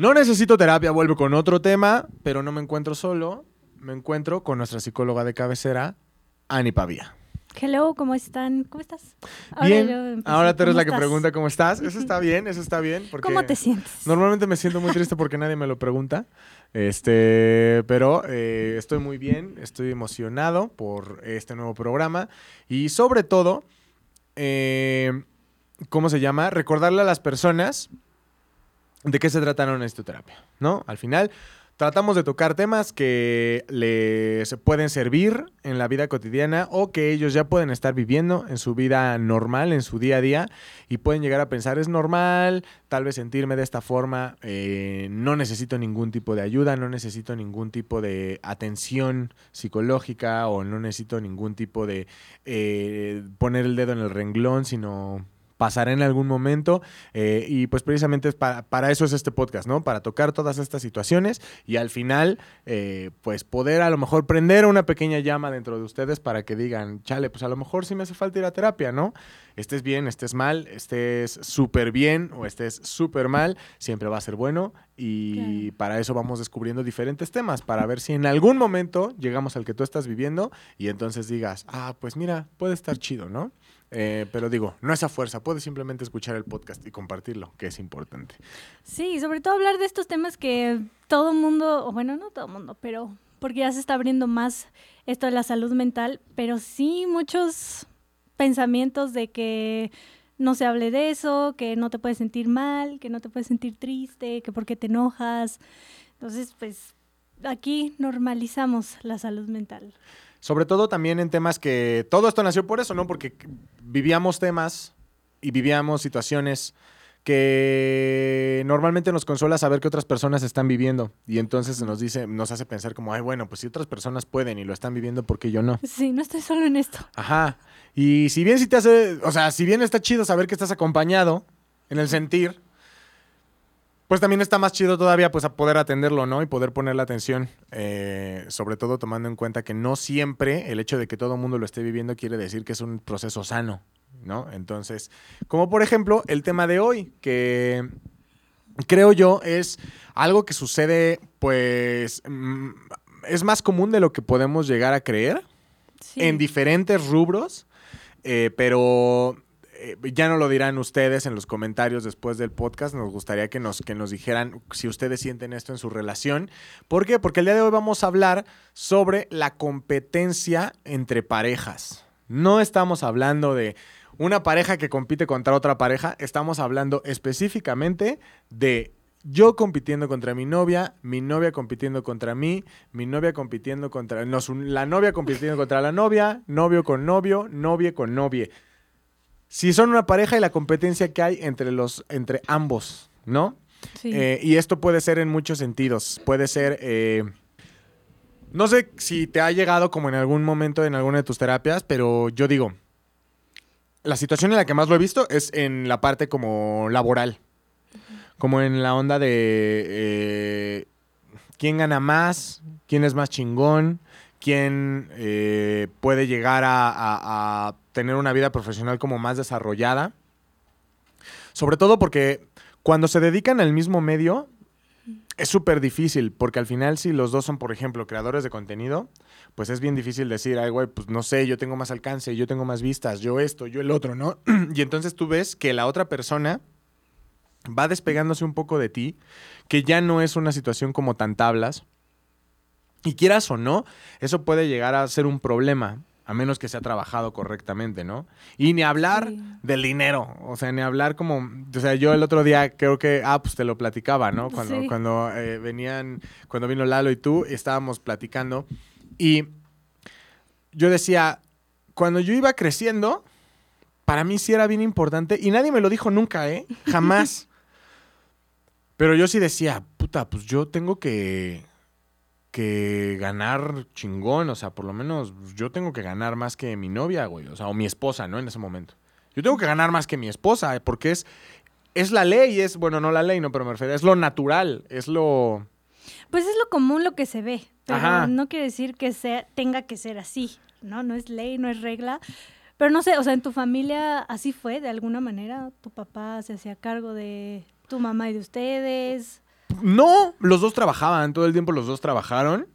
No necesito terapia, vuelvo con otro tema, pero no me encuentro solo. Me encuentro con nuestra psicóloga de cabecera, Ani Pavía. Hello, ¿cómo están? ¿Cómo estás? bien. Ahora tú eres la que pregunta cómo estás. Eso está bien, eso está bien. Porque ¿Cómo te sientes? Normalmente me siento muy triste porque nadie me lo pregunta. Este, pero eh, estoy muy bien, estoy emocionado por este nuevo programa y sobre todo, eh, ¿cómo se llama? Recordarle a las personas de qué se trata una terapia, ¿no? Al final, Tratamos de tocar temas que les pueden servir en la vida cotidiana o que ellos ya pueden estar viviendo en su vida normal, en su día a día, y pueden llegar a pensar, es normal, tal vez sentirme de esta forma, eh, no necesito ningún tipo de ayuda, no necesito ningún tipo de atención psicológica o no necesito ningún tipo de eh, poner el dedo en el renglón, sino pasará en algún momento eh, y pues precisamente para, para, eso es este podcast, ¿no? Para tocar todas estas situaciones y al final eh, pues poder a lo mejor prender una pequeña llama dentro de ustedes para que digan, chale, pues a lo mejor sí me hace falta ir a terapia, ¿no? Estés bien, estés mal, estés súper bien o estés súper mal, siempre va a ser bueno y para eso vamos descubriendo diferentes temas, para ver si en algún momento llegamos al que tú estás viviendo y entonces digas, ah, pues mira, puede estar chido, ¿no? Eh, pero digo, no es a fuerza, puedes simplemente escuchar el podcast y compartirlo, que es importante. Sí, sobre todo hablar de estos temas que todo mundo, o bueno, no todo mundo, pero porque ya se está abriendo más esto de la salud mental, pero sí muchos pensamientos de que no se hable de eso, que no te puedes sentir mal, que no te puedes sentir triste, que por qué te enojas. Entonces, pues aquí normalizamos la salud mental. Sobre todo también en temas que todo esto nació por eso, ¿no? Porque vivíamos temas y vivíamos situaciones que normalmente nos consuela saber que otras personas están viviendo y entonces nos dice, nos hace pensar como, ay, bueno, pues si otras personas pueden y lo están viviendo, ¿por qué yo no? Sí, no estoy solo en esto. Ajá. Y si bien si te hace, o sea, si bien está chido saber que estás acompañado en el sentir, pues también está más chido todavía pues a poder atenderlo, ¿no? Y poder ponerle atención, eh, sobre todo tomando en cuenta que no siempre el hecho de que todo el mundo lo esté viviendo quiere decir que es un proceso sano, ¿no? Entonces, como por ejemplo el tema de hoy, que creo yo es algo que sucede pues mm, es más común de lo que podemos llegar a creer en diferentes rubros, eh, pero eh, ya no lo dirán ustedes en los comentarios después del podcast. Nos gustaría que nos, que nos dijeran si ustedes sienten esto en su relación. ¿Por qué? Porque el día de hoy vamos a hablar sobre la competencia entre parejas. No estamos hablando de una pareja que compite contra otra pareja. Estamos hablando específicamente de yo compitiendo contra mi novia, mi novia compitiendo contra mí, mi novia compitiendo contra... No, la novia compitiendo contra la novia, novio con novio, novia con novia si son una pareja y la competencia que hay entre los entre ambos, ¿no? Sí. Eh, y esto puede ser en muchos sentidos. Puede ser. Eh, no sé si te ha llegado como en algún momento en alguna de tus terapias, pero yo digo. La situación en la que más lo he visto es en la parte como laboral. Como en la onda de. Eh, ¿Quién gana más? ¿Quién es más chingón? ¿Quién puede llegar a tener una vida profesional como más desarrollada. Sobre todo porque cuando se dedican al mismo medio, es súper difícil, porque al final si los dos son, por ejemplo, creadores de contenido, pues es bien difícil decir, ay, güey, pues no sé, yo tengo más alcance, yo tengo más vistas, yo esto, yo el otro, ¿no? y entonces tú ves que la otra persona va despegándose un poco de ti, que ya no es una situación como tan tablas. Y quieras o no, eso puede llegar a ser un problema, a menos que sea trabajado correctamente, ¿no? Y ni hablar del dinero, o sea, ni hablar como, o sea, yo el otro día creo que, ah, pues te lo platicaba, ¿no? Cuando, cuando eh, venían, cuando vino Lalo y tú, estábamos platicando y yo decía, cuando yo iba creciendo, para mí sí era bien importante y nadie me lo dijo nunca, ¿eh? Jamás. Pero yo sí decía, puta, pues yo tengo que que ganar chingón, o sea, por lo menos yo tengo que ganar más que mi novia, güey, o sea, o mi esposa, ¿no? En ese momento. Yo tengo que ganar más que mi esposa, eh, porque es, es la ley, es, bueno, no la ley, no, pero me refiero, es lo natural, es lo... Pues es lo común lo que se ve, pero no quiere decir que sea, tenga que ser así, ¿no? No es ley, no es regla. Pero no sé, o sea, en tu familia así fue, de alguna manera, tu papá se hacía cargo de tu mamá y de ustedes. No, los dos trabajaban, todo el tiempo los dos trabajaron.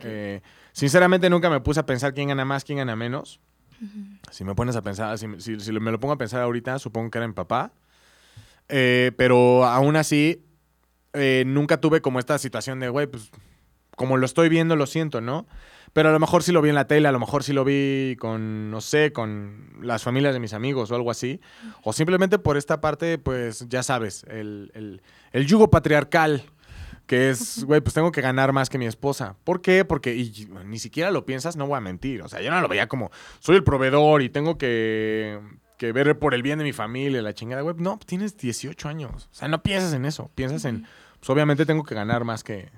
Eh, sinceramente nunca me puse a pensar quién gana más, quién gana menos. Si me pones a pensar, si, si- si me lo pongo a pensar ahorita, supongo que era mi papá. Eh, pero aún así, eh, nunca tuve como esta situación de, güey, pues como lo estoy viendo, lo siento, ¿no? Pero a lo mejor sí lo vi en la tele, a lo mejor sí lo vi con, no sé, con las familias de mis amigos o algo así. O simplemente por esta parte, pues ya sabes, el, el- el yugo patriarcal, que es, güey, pues tengo que ganar más que mi esposa. ¿Por qué? Porque y ni siquiera lo piensas, no voy a mentir. O sea, yo no lo veía como, soy el proveedor y tengo que, que ver por el bien de mi familia, la chingada, güey. No, tienes 18 años. O sea, no piensas en eso. Piensas en, pues obviamente tengo que ganar más que,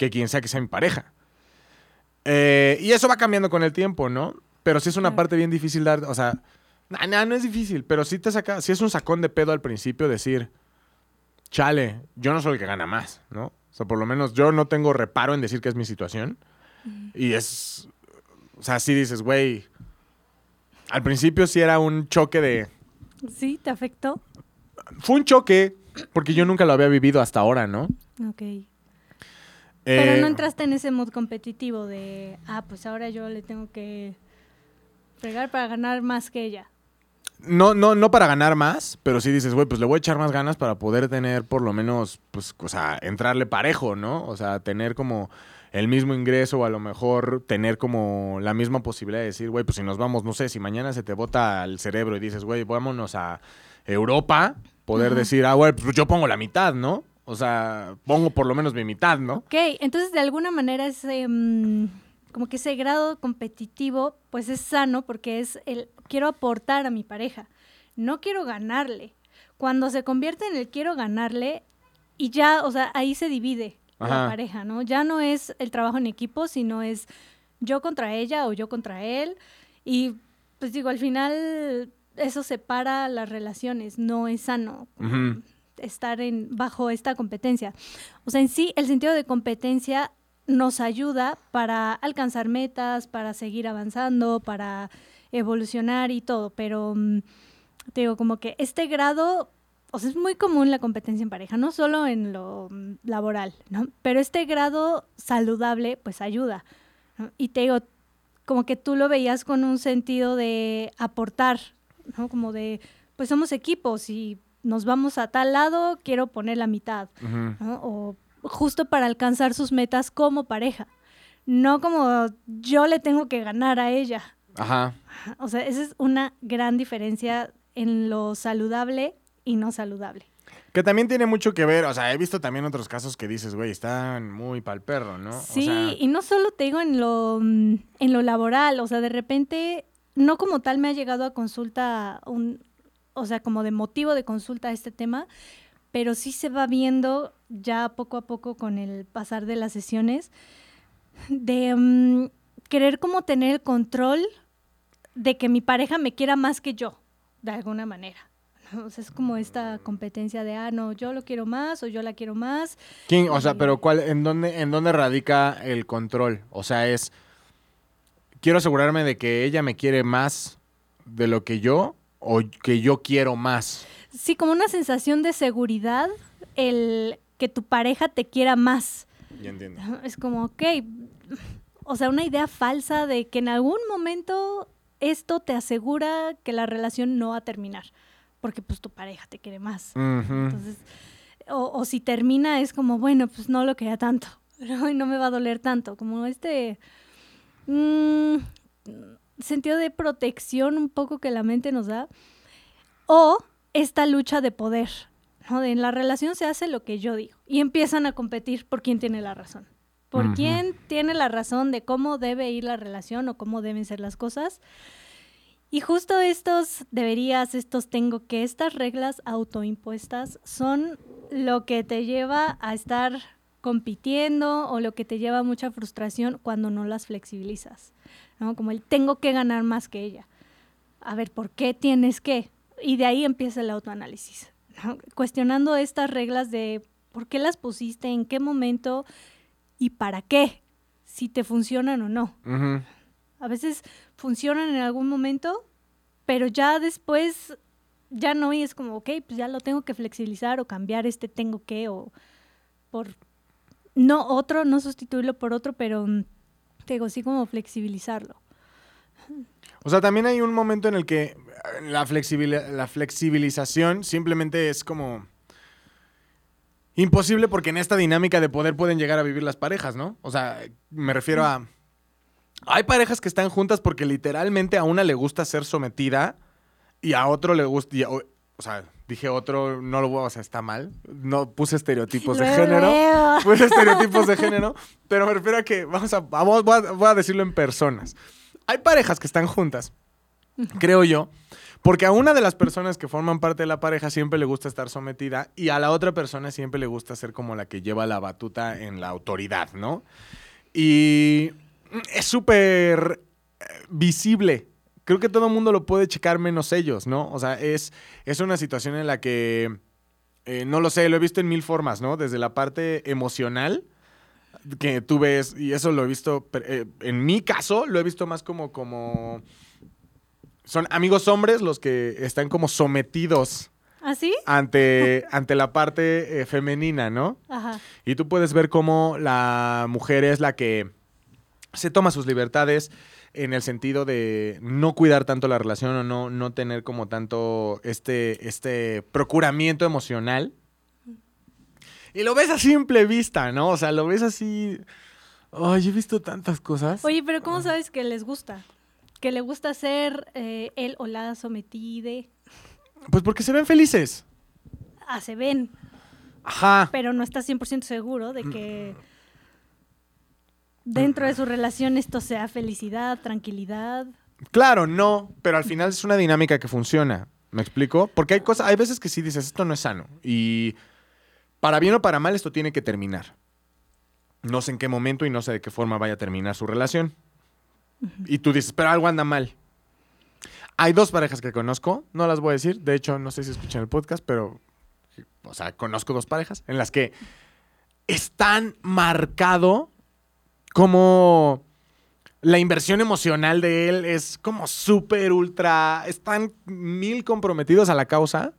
que quien sea que sea mi pareja. Eh, y eso va cambiando con el tiempo, ¿no? Pero sí es una parte bien difícil dar, o sea, no, no, no es difícil, pero sí te saca, sí es un sacón de pedo al principio decir, chale, yo no soy el que gana más, ¿no? O sea, por lo menos yo no tengo reparo en decir que es mi situación. Y es, o sea, sí dices, güey, al principio sí era un choque de, ¿Sí? ¿Te afectó? fue un choque, porque yo nunca lo había vivido hasta ahora, ¿no? Ok. Pero Eh, no entraste en ese mood competitivo de, ah, pues ahora yo le tengo que fregar para ganar más que ella. No, no, no para ganar más, pero sí dices, güey, pues le voy a echar más ganas para poder tener por lo menos, pues, o sea, entrarle parejo, ¿no? O sea, tener como el mismo ingreso o a lo mejor tener como la misma posibilidad de decir, güey, pues si nos vamos, no sé, si mañana se te bota el cerebro y dices, güey, vámonos a Europa, poder decir, ah, güey, pues yo pongo la mitad, ¿no? O sea, pongo por lo menos mi mitad, ¿no? Ok, entonces de alguna manera ese, mm, como que ese grado competitivo, pues es sano porque es el quiero aportar a mi pareja, no quiero ganarle. Cuando se convierte en el quiero ganarle y ya, o sea, ahí se divide la pareja, ¿no? Ya no es el trabajo en equipo, sino es yo contra ella o yo contra él. Y pues digo, al final eso separa las relaciones, no es sano. Estar en, bajo esta competencia. O sea, en sí, el sentido de competencia nos ayuda para alcanzar metas, para seguir avanzando, para evolucionar y todo, pero mm, te digo, como que este grado, o sea, es muy común la competencia en pareja, no solo en lo mm, laboral, ¿no? Pero este grado saludable, pues ayuda. ¿no? Y te digo, como que tú lo veías con un sentido de aportar, ¿no? Como de, pues somos equipos y nos vamos a tal lado, quiero poner la mitad. O justo para alcanzar sus metas como pareja. No como yo le tengo que ganar a ella. Ajá. O sea, esa es una gran diferencia en lo saludable y no saludable. Que también tiene mucho que ver, o sea, he visto también otros casos que dices, güey, están muy pal perro, ¿no? O Sí, sea, y no solo te digo en lo, mm, en lo laboral, o sea, de repente, no como tal me ha llegado a consulta, un, o sea, como de motivo de consulta este tema, pero sí se va viendo ya poco a poco con el pasar de las sesiones, de mm, querer como tener el control de que mi pareja me quiera más que yo, de alguna manera. O sea, es como esta competencia de, ah, no, yo lo quiero más o yo la quiero más. ¿quién, o sea, pero cuál, en dónde, en dónde radica el control? O sea, es quiero asegurarme de que ella me quiere más de lo que yo o que yo quiero más. Sí, como una sensación de seguridad, el que tu pareja te quiera más. Ya entiendo. Es como, ok, o sea, una idea falsa de que en algún momento esto te asegura que la relación no va a terminar, porque pues tu pareja te quiere más. Entonces, o, o si termina es como, bueno, pues no lo quería tanto, ¿no? y no me va a doler tanto, como este mm, sentido de protección un poco que la mente nos da, o esta lucha de poder, ¿no? De en la relación se hace lo que yo digo, y empiezan a competir por quién tiene la razón. Por quién tiene la razón de cómo debe ir la relación o cómo deben ser las cosas. Y justo estos deberías, estos tengo que, estas reglas autoimpuestas son lo que te lleva a estar compitiendo o lo que te lleva a mucha frustración cuando no las flexibilizas, ¿no? Como el tengo que ganar más que ella. A ver, ¿por qué tienes que? Y de ahí empieza el autoanálisis, ¿no? Cuestionando estas reglas de por qué las pusiste, en qué momento y para qué, si te funcionan o no. A veces funcionan en algún momento, pero ya después ya no y es como, ok, pues ya lo tengo que flexibilizar o cambiar este tengo que o por no otro, no sustituirlo por otro, pero mm, te digo, sí como flexibilizarlo. O sea, también hay un momento en el que eh, la, la flexibilización simplemente es como imposible porque en esta dinámica de poder pueden llegar a vivir las parejas, ¿no? O sea, me refiero a... Hay parejas que están juntas porque literalmente a una le gusta ser sometida y a otro le gusta... o, sea, dije otro, no lo voy a... O sea, está mal. No puse estereotipos de género. Puse estereotipos de género. Pero me refiero a que, vamos a, vamos, voy a, voy a decirlo en personas. Hay parejas que están juntas, creo yo, porque a una de las personas que forman parte de la pareja siempre le gusta estar sometida y a la otra persona siempre le gusta ser como la que lleva la batuta en la autoridad, ¿no? Y es súper eh, visible. Creo que todo el mundo lo puede checar menos ellos, ¿no? O sea, es, es una situación en la que, eh, no lo sé, lo he visto en mil formas, ¿no? Desde la parte emocional, que tú ves, y eso lo he visto, eh, en mi caso, lo he visto más como, como, son amigos hombres los que están como sometidos ¿Así? ante, ante la parte eh, femenina, ¿no? Ajá. Y tú puedes ver cómo la mujer es la que se toma sus libertades en el sentido de no cuidar tanto la relación o no, no tener como tanto este, este procuramiento emocional. Y lo ves a simple vista, ¿no? O sea, lo ves así... Ay, he visto tantas cosas. Oye, pero ¿cómo sabes que les gusta? Que le gusta ser eh, él o la sometida. Pues porque se ven felices. Ah, se ven, Ajá. pero no estás 100% seguro de que dentro de su relación esto sea felicidad, tranquilidad. Claro, no, pero al final es una dinámica que funciona. ¿Me explico? Porque hay cosas, hay veces que sí dices, esto no es sano. Y para bien o para mal, esto tiene que terminar. No sé en qué momento y no sé de qué forma vaya a terminar su relación. Y tú dices, pero algo anda mal. Hay dos parejas que conozco, no las voy a decir. De hecho, no sé si escuchan el podcast, pero, o sea, conozco dos parejas en las que están marcado como la inversión emocional de él es como súper ultra. Están mil comprometidos a la causa.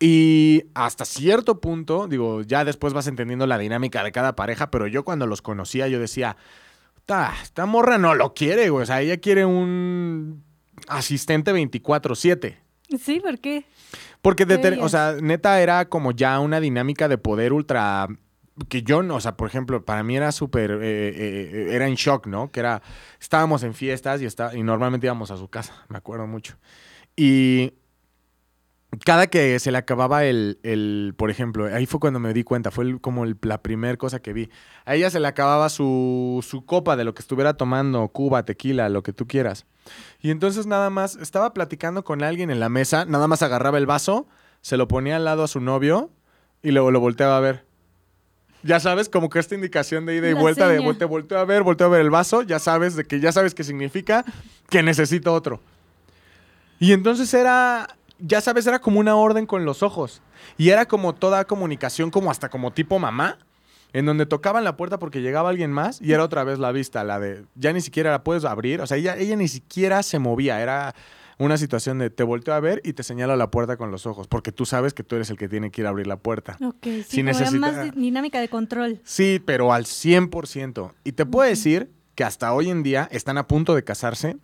Y hasta cierto punto, digo, ya después vas entendiendo la dinámica de cada pareja, pero yo cuando los conocía, yo decía, "Ta, esta morra no lo quiere, güey. O sea, ella quiere un asistente 24-7. Sí, ¿por qué? Porque, de ¿Qué ter- o sea, neta era como ya una dinámica de poder ultra. Que yo, no, o sea, por ejemplo, para mí era súper. eh, eh, era en shock, ¿no? Que era. Estábamos en fiestas y, está, y normalmente íbamos a su casa, me acuerdo mucho. Y. Cada que se le acababa el, el- por ejemplo, ahí fue cuando me di cuenta, fue como el- la primera cosa que vi. A ella se le acababa su, su copa de lo que estuviera tomando, cuba, tequila, lo que tú quieras. Y entonces nada más, estaba platicando con alguien en la mesa, nada más agarraba el vaso, se lo ponía al lado a su novio y luego lo volteaba a ver. Ya sabes, como que esta indicación de ida y La vuelta, de volte, volteo a ver, volteo a ver el vaso, ya sabes de que ya sabes qué significa que necesito otro. Y entonces era, ya sabes, era como una orden con los ojos. Y era como toda comunicación, como hasta como tipo mamá, en donde tocaban la puerta porque llegaba alguien más y era otra vez la vista, la de ya ni siquiera la puedes abrir. O sea, ella, ella ni siquiera se movía. Era una situación de te volteo a ver y te señalo la puerta con los ojos, porque tú sabes que tú eres el que tiene que ir a abrir la puerta. Ok, sí, Si necesita- más di- dinámica de control. Sí, pero al 100%. Y te puedo decir que hasta hoy en día están a punto de casarse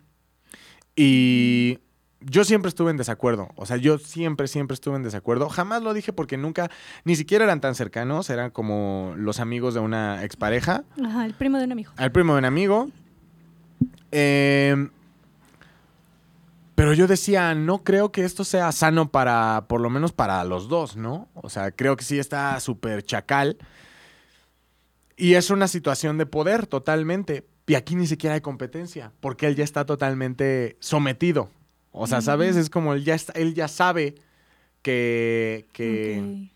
y yo siempre estuve en desacuerdo. O sea, yo siempre, siempre estuve en desacuerdo. Jamás lo dije porque nunca, ni siquiera eran tan cercanos, eran como los amigos de una expareja, Ajá, el primo de un amigo. al primo de un amigo. Eh, pero yo decía, no creo que esto sea sano para, por lo menos para los dos, ¿no? O sea, creo que sí está súper chacal. Y es una situación de poder totalmente. Y aquí ni siquiera hay competencia, porque él ya está totalmente sometido. O sea, ¿sabes? Es como él ya, está, él ya sabe que... que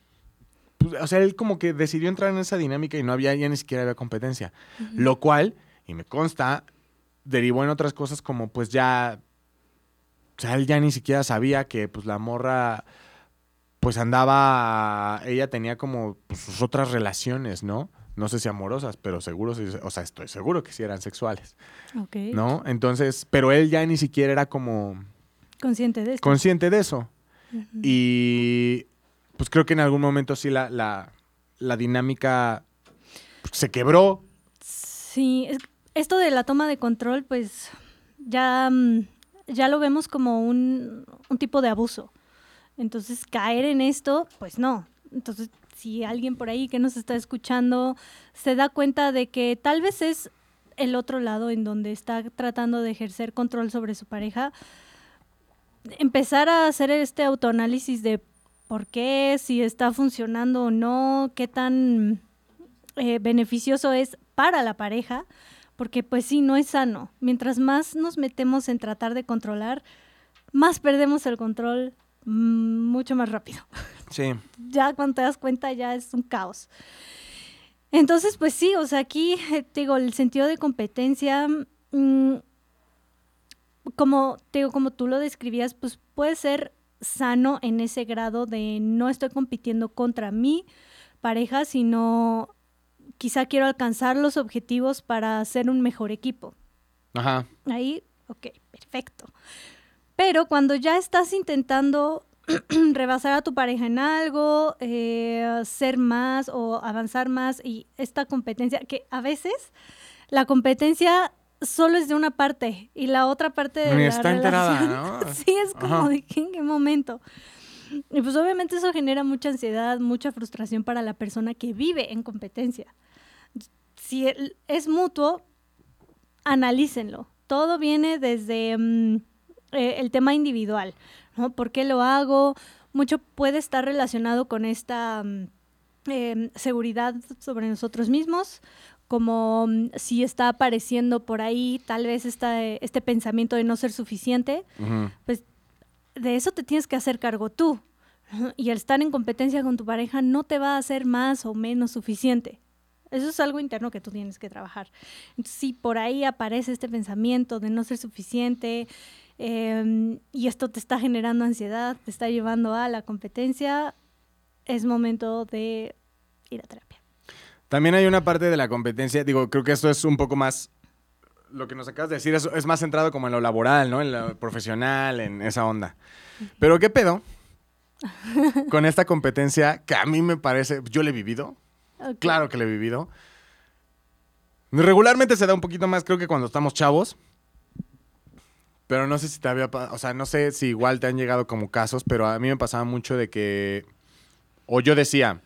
pues, o sea, él como que decidió entrar en esa dinámica y no había, ya ni siquiera había competencia. Lo cual, y me consta, derivó en otras cosas como pues ya, o sea, él ya ni siquiera sabía que pues la morra, pues andaba, ella tenía como pues, sus otras relaciones, ¿no? No sé si amorosas, pero seguro, sí- o sea, estoy seguro que sí eran sexuales, Ok. ¿no? Entonces, pero él ya ni siquiera era como Consciente de esto. consciente de eso. Y pues creo que en algún momento sí la, la, la dinámica se quebró. Sí, es- esto de la toma de control, pues ya, mm, ya lo vemos como un, un tipo de abuso. Entonces, caer en esto, pues no. Entonces, si alguien por ahí que nos está escuchando se da cuenta de que tal vez es el otro lado en donde está tratando de ejercer control sobre su pareja, empezar a hacer este autoanálisis de por qué, si está funcionando o no, qué tan eh, beneficioso es para la pareja, porque pues sí, no es sano. Mientras más nos metemos en tratar de controlar, más perdemos el control mm, mucho más rápido. Sí. Ya cuando te das cuenta ya es un caos. Entonces, pues sí, o sea, aquí eh, te digo, el sentido de competencia, mm, como te digo, como tú lo describías, pues puede ser sano en ese grado de no estoy compitiendo contra mi pareja, sino quizá quiero alcanzar los objetivos para ser un mejor equipo. Ajá. Ahí, ok, perfecto. Pero cuando ya estás intentando rebasar a tu pareja en algo, eh, ser más o avanzar más y esta competencia, que a veces la competencia solo es de una parte y la otra parte de la está enterada, relación- ¿no? sí, es como Ajá. de ¿qué- en qué momento. Y pues obviamente eso genera mucha ansiedad, mucha frustración para la persona que vive en competencia. Si es mutuo, analícenlo. Todo viene desde mm, eh, el tema individual, ¿no? ¿Por qué lo hago? Mucho puede estar relacionado con esta mm, em, seguridad sobre nosotros mismos, como mm, si está apareciendo por ahí tal vez esta, este pensamiento de no ser suficiente, pues de eso te tienes que hacer cargo tú. Y el estar en competencia con tu pareja no te va a hacer más o menos suficiente. Eso es algo interno que tú tienes que trabajar. Si por ahí aparece este pensamiento de no ser suficiente eh, y esto te está generando ansiedad, te está llevando a la competencia, es momento de ir a terapia. También hay una parte de la competencia, digo, creo que esto es un poco más, lo que nos acabas de decir es, es más centrado como en lo laboral, ¿no? En lo profesional, en esa onda. Pero ¿qué pedo? Con esta competencia que a mí me parece, yo le he vivido, Claro que le he vivido. Regularmente se da un poquito más, creo que cuando estamos chavos. Pero no sé si te había, o sea, no sé si igual te han llegado como casos, pero a mí me pasaba mucho de que, o yo decía,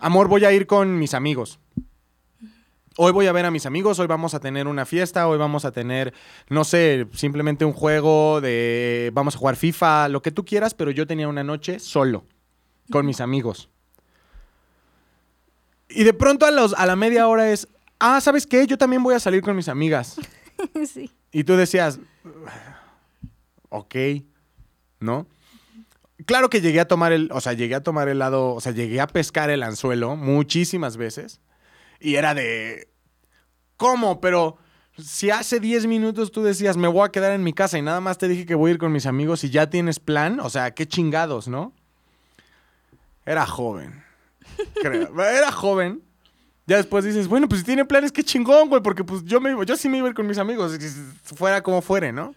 amor, voy a ir con mis amigos. Hoy voy a ver a mis amigos, hoy vamos a tener una fiesta, hoy vamos a tener, no sé, simplemente un juego de, vamos a jugar FIFA, lo que tú quieras, pero yo tenía una noche solo, con mis amigos. Y de pronto a, los, a la media hora es, ah, ¿sabes qué? Yo también voy a salir con mis amigas. sí. Y tú decías, ok, ¿no? Claro que llegué a tomar el, o sea, llegué a tomar el lado, o sea, llegué a pescar el anzuelo muchísimas veces. Y era de, ¿cómo? Pero si hace 10 minutos tú decías, me voy a quedar en mi casa y nada más te dije que voy a ir con mis amigos y ya tienes plan, o sea, qué chingados, ¿no? Era joven. Creo. Era joven. Ya después dices, bueno, pues si tiene planes, qué chingón, güey, porque pues yo, me, iba- yo sí me iba a ir con mis amigos, fuera como fuere, ¿no?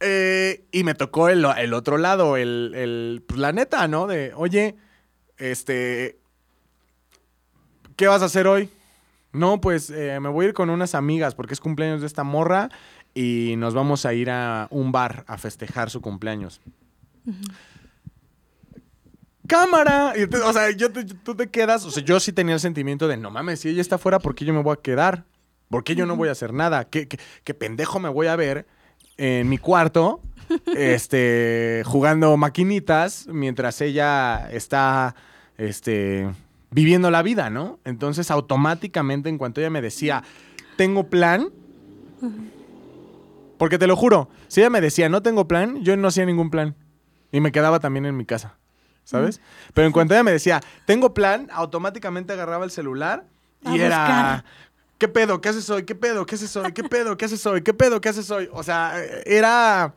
Eh, y me tocó el, el otro lado, el, el, pues la neta, ¿no? De, oye, este, ¿qué vas a hacer hoy? No, pues eh, me voy a ir con unas amigas porque es cumpleaños de esta morra y nos vamos a ir a un bar a festejar su cumpleaños. ¡Cámara! Y te- o sea, yo te- tú te quedas, o sea, yo sí tenía el sentimiento de, no mames, si ella está fuera, ¿por qué yo me voy a quedar? ¿Por qué yo no voy a hacer nada? ¿Qué, qué, qué pendejo me voy a ver en mi cuarto, este, jugando maquinitas mientras ella está, este, viviendo la vida, ¿no? Entonces, automáticamente, en cuanto ella me decía, tengo plan, porque te lo juro, si ella me decía, no tengo plan, yo no hacía ningún plan. Y me quedaba también en mi casa, ¿sabes? Pero en cuanto ella me decía, tengo plan, automáticamente agarraba el celular y A era... buscar. ¿Qué pedo? ¿Qué haces hoy? ¿Qué pedo? ¿Qué haces hoy? ¿Qué pedo? ¿Qué haces hoy? ¿Qué pedo? ¿Qué haces hoy? O sea, era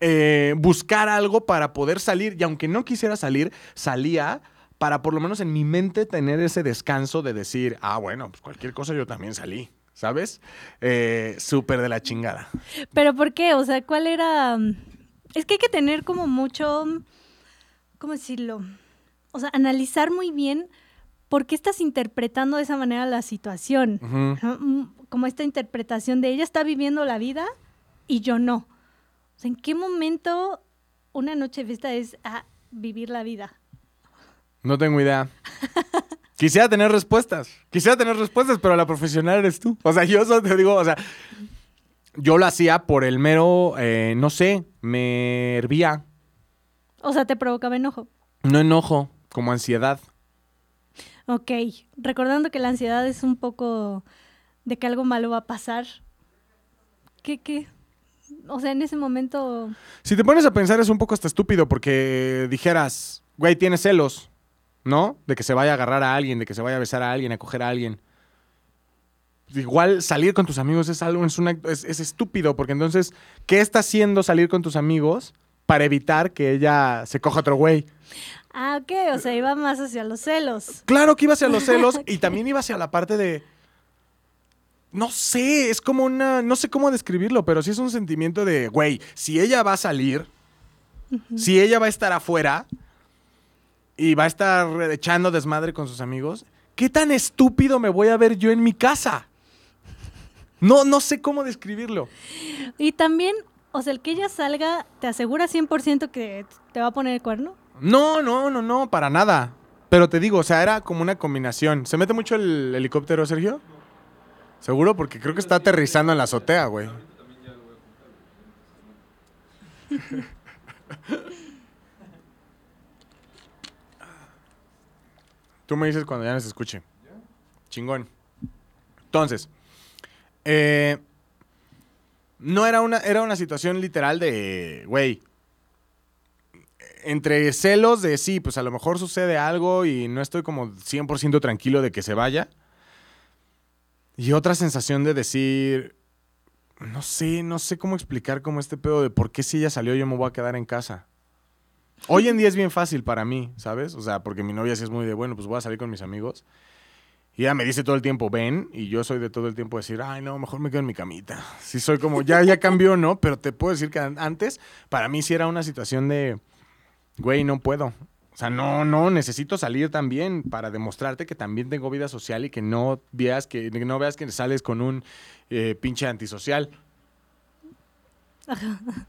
eh, buscar algo para poder salir. Y aunque no quisiera salir, salía para por lo menos en mi mente tener ese descanso de decir, ah, bueno, pues cualquier cosa yo también salí. ¿Sabes? Eh, Súper de la chingada. Pero ¿por qué? O sea, ¿cuál era...? Es que hay que tener como mucho... ¿Cómo decirlo? o sea, analizar muy bien por qué estás interpretando de esa manera la situación. Mm, como esta interpretación de ella está viviendo la vida y yo no. O sea, ¿en qué momento una noche de fiesta es a vivir la vida? No tengo idea. Quisiera tener respuestas. Quisiera tener respuestas, pero la profesional eres tú. O sea, yo solo te digo, o sea, yo lo hacía por el mero, eh, no sé, me hervía. O sea, te provocaba enojo. No enojo, como ansiedad. Ok, recordando que la ansiedad es un poco de que algo malo va a pasar. ¿Qué, qué? O sea, en ese momento... Si te pones a pensar es un poco hasta estúpido porque dijeras, güey, tienes celos, ¿no? De que se vaya a agarrar a alguien, de que se vaya a besar a alguien, a coger a alguien. Igual salir con tus amigos es algo, es, una, es, es estúpido porque entonces, ¿qué está haciendo salir con tus amigos para evitar que ella se coja otro güey? Ah, ok, o sea, iba más hacia los celos. Claro que iba hacia los celos y también iba hacia la parte de. No sé, es como una. No sé cómo describirlo, pero sí es un sentimiento de, güey, si ella va a salir, si ella va a estar afuera y va a estar echando desmadre con sus amigos, ¿qué tan estúpido me voy a ver yo en mi casa? No, no sé cómo describirlo. Y también, o sea, el que ella salga, ¿te asegura 100% que te va a poner el cuerno? No, no, no, no, para nada. Pero te digo, o sea, era como una combinación. ¿Se mete mucho el helicóptero, Sergio? Seguro, porque creo que está aterrizando en la azotea, güey. Tú me dices cuando ya nos escuche. Chingón. Entonces, eh, no era una, era una situación literal de, güey, entre celos de sí, pues a lo mejor sucede algo y no estoy como 100% tranquilo de que se vaya. Y otra sensación de decir, no sé, no sé cómo explicar como este pedo de por qué si ella salió yo me voy a quedar en casa. Hoy en día es bien fácil para mí, ¿sabes? O sea, porque mi novia sí es muy de, bueno, pues voy a salir con mis amigos. Y ella me dice todo el tiempo, ven, y yo soy de todo el tiempo decir, ay, no, mejor me quedo en mi camita. Sí soy como, ya, ya cambió, ¿no? Pero te puedo decir que antes, para mí sí era una situación de, güey, no puedo. O sea, no, no, necesito salir también para demostrarte que también tengo vida social y que no veas que, no veas que sales con un eh, pinche antisocial.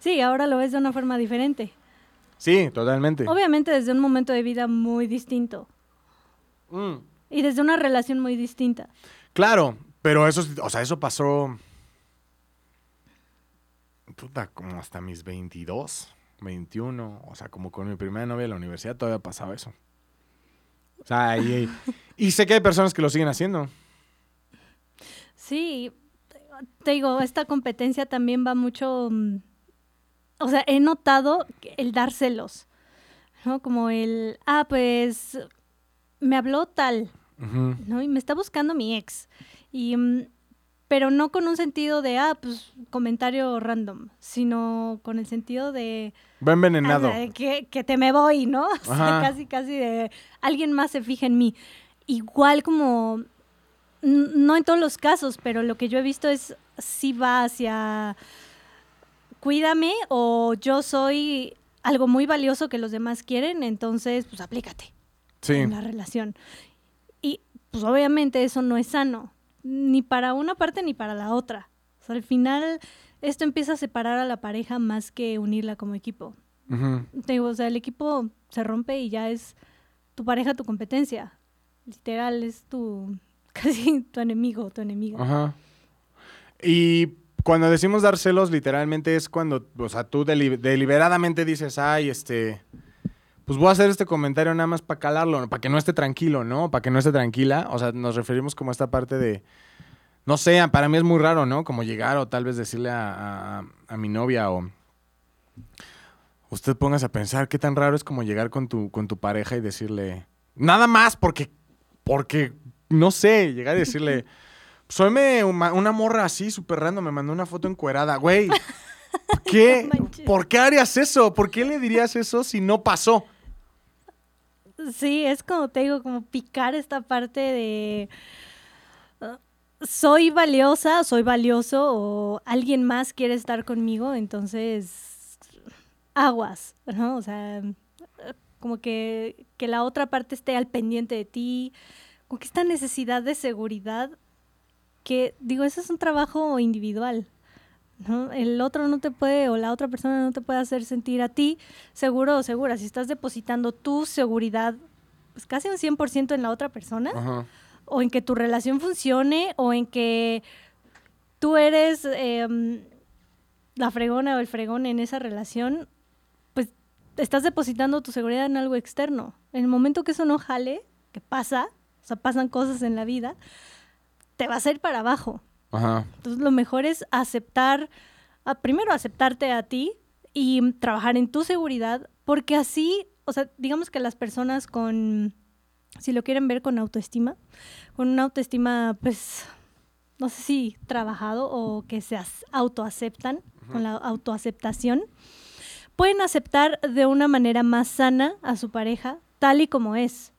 Sí, ahora lo ves de una forma diferente. Sí, totalmente. Obviamente desde un momento de vida muy distinto. Mm. Y desde una relación muy distinta. Claro, pero eso, o sea, eso pasó. Puta, como hasta mis 22, 21. O sea, como con mi primera novia de la universidad todavía pasaba eso. O sea, y, y sé que hay personas que lo siguen haciendo. Sí, te digo, esta competencia también va mucho. Mm, o sea, he notado el dárselos. ¿no? Como el, ah, pues me habló tal, ¿no? Y me está buscando mi ex. Y, mm, pero no con un sentido de, ah, pues comentario random, sino con el sentido de... Va envenenado. que, que, te me voy, ¿no? O sea, casi, casi de, alguien más se fija en mí. Igual como, no en todos los casos, pero lo que yo he visto es, si va hacia, cuídame o yo soy algo muy valioso que los demás quieren, entonces, pues aplícate sí. en la relación pues obviamente eso no es sano, ni para una parte ni para la otra. O sea, al final esto empieza a separar a la pareja más que unirla como equipo. Te digo, o sea, el equipo se rompe y ya es tu pareja tu competencia. Literal, es tu casi tu enemigo, tu enemiga. Ajá. Y cuando decimos dar celos, literalmente es cuando, o sea, tú deliberadamente dices, ay, este, pues voy a hacer este comentario nada más para calarlo, para que no esté tranquilo, ¿no? Para que no esté tranquila. O sea, nos referimos como a esta parte de, no sé, para mí es muy raro, ¿no? Como llegar o tal vez decirle a, mi novia o... Usted póngase a pensar qué tan raro es como llegar con tu, con tu pareja y decirle, nada más porque, porque, no sé, llegar y decirle, soy una morra así, súper random, me mandó una foto encuerada, güey. ¿Qué? ¿Por qué harías eso? ¿Por qué le dirías eso si no pasó? Sí, es como te digo, como picar esta parte de uh, soy valiosa, soy valioso o alguien más quiere estar conmigo, entonces aguas, ¿no? O sea, como como que, que la otra parte esté al pendiente de ti, como que esta necesidad de seguridad, que digo, eso es un trabajo individual. ¿No? El otro no te puede, o la otra persona no te puede hacer sentir a ti seguro o segura. Si estás depositando tu seguridad pues casi un 100% en la otra persona, Ajá. o en que tu relación funcione, o en que tú eres em, la fregona o el fregón en esa relación, pues estás depositando tu seguridad en algo externo. En el momento que eso no jale, que pasa, o sea, pasan cosas en la vida, te vas a ir para abajo. Ajá. Entonces lo mejor es aceptar, a- primero aceptarte a ti y trabajar en tu seguridad, porque así, o sea, digamos que las personas con, si lo quieren ver con autoestima, con una autoestima, pues, no sé si trabajado o que se autoaceptan, con la autoaceptación, pueden aceptar de una manera más sana a su pareja, tal y como es.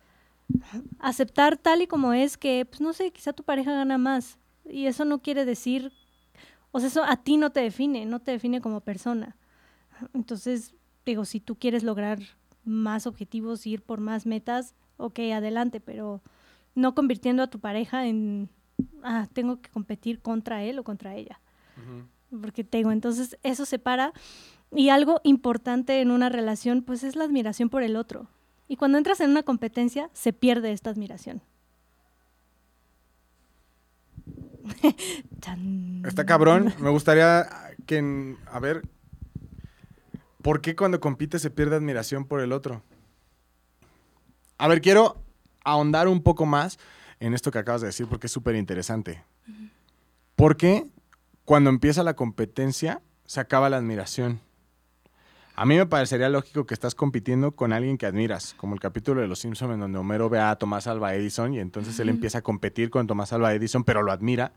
Aceptar tal y como es que, pues no sé, quizá tu pareja gana más. Y eso no quiere decir, o sea, eso a ti no te define, no te define como persona. Entonces, digo, si tú quieres lograr más objetivos, ir por más metas, ok, adelante, pero no convirtiendo a tu pareja en, ah, tengo que competir contra él o contra ella. Porque te digo, entonces eso separa. Y algo importante en una relación, pues es la admiración por el otro. Y cuando entras en una competencia, se pierde esta admiración. Está cabrón. Me gustaría que, a ver, ¿por qué cuando compite se pierde admiración por el otro? A ver, quiero ahondar un poco más en esto que acabas de decir porque es súper interesante. ¿Por qué cuando empieza la competencia se acaba la admiración? A mí me parecería lógico que estás compitiendo con alguien que admiras, como el capítulo de Los Simpsons en donde Homero ve a Tomás Alva Edison y entonces él empieza a competir con Tomás Alva Edison, pero lo admira.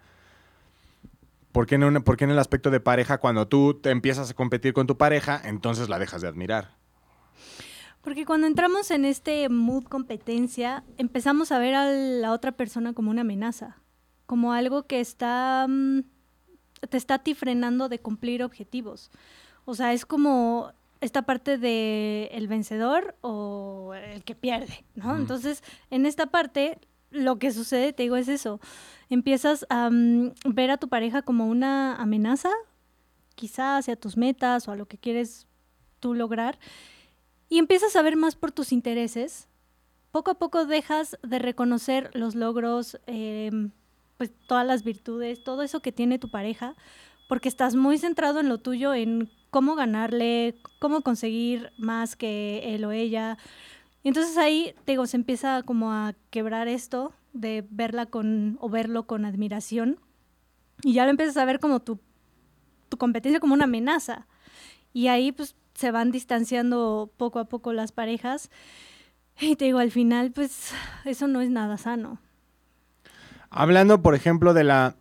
¿Por qué, en un- por qué en el aspecto de pareja, cuando tú te empiezas a competir con tu pareja, entonces la dejas de admirar? Porque cuando entramos en este mood competencia, empezamos a ver a la otra persona como una amenaza, como algo que está mm, te está a ti frenando de cumplir objetivos. O sea, es como esta parte de el vencedor o el que pierde, ¿no? Entonces, en esta parte lo que sucede, te digo, es eso. Empiezas a mm, ver a tu pareja como una amenaza, quizá hacia tus metas o a lo que quieres tú lograr y empiezas a ver más por tus intereses, poco a poco dejas de reconocer los logros, eh, pues todas las virtudes, todo eso que tiene tu pareja, porque estás muy centrado en lo tuyo, en cómo ganarle, cómo conseguir más que él o ella. Entonces ahí, te digo, se empieza como a quebrar esto de verla con, o verlo con admiración, y ya lo empiezas a ver como tu, tu competencia como una amenaza. Y ahí pues se van distanciando poco a poco las parejas. Y te digo, al final pues eso no es nada sano. Hablando, por ejemplo, de la...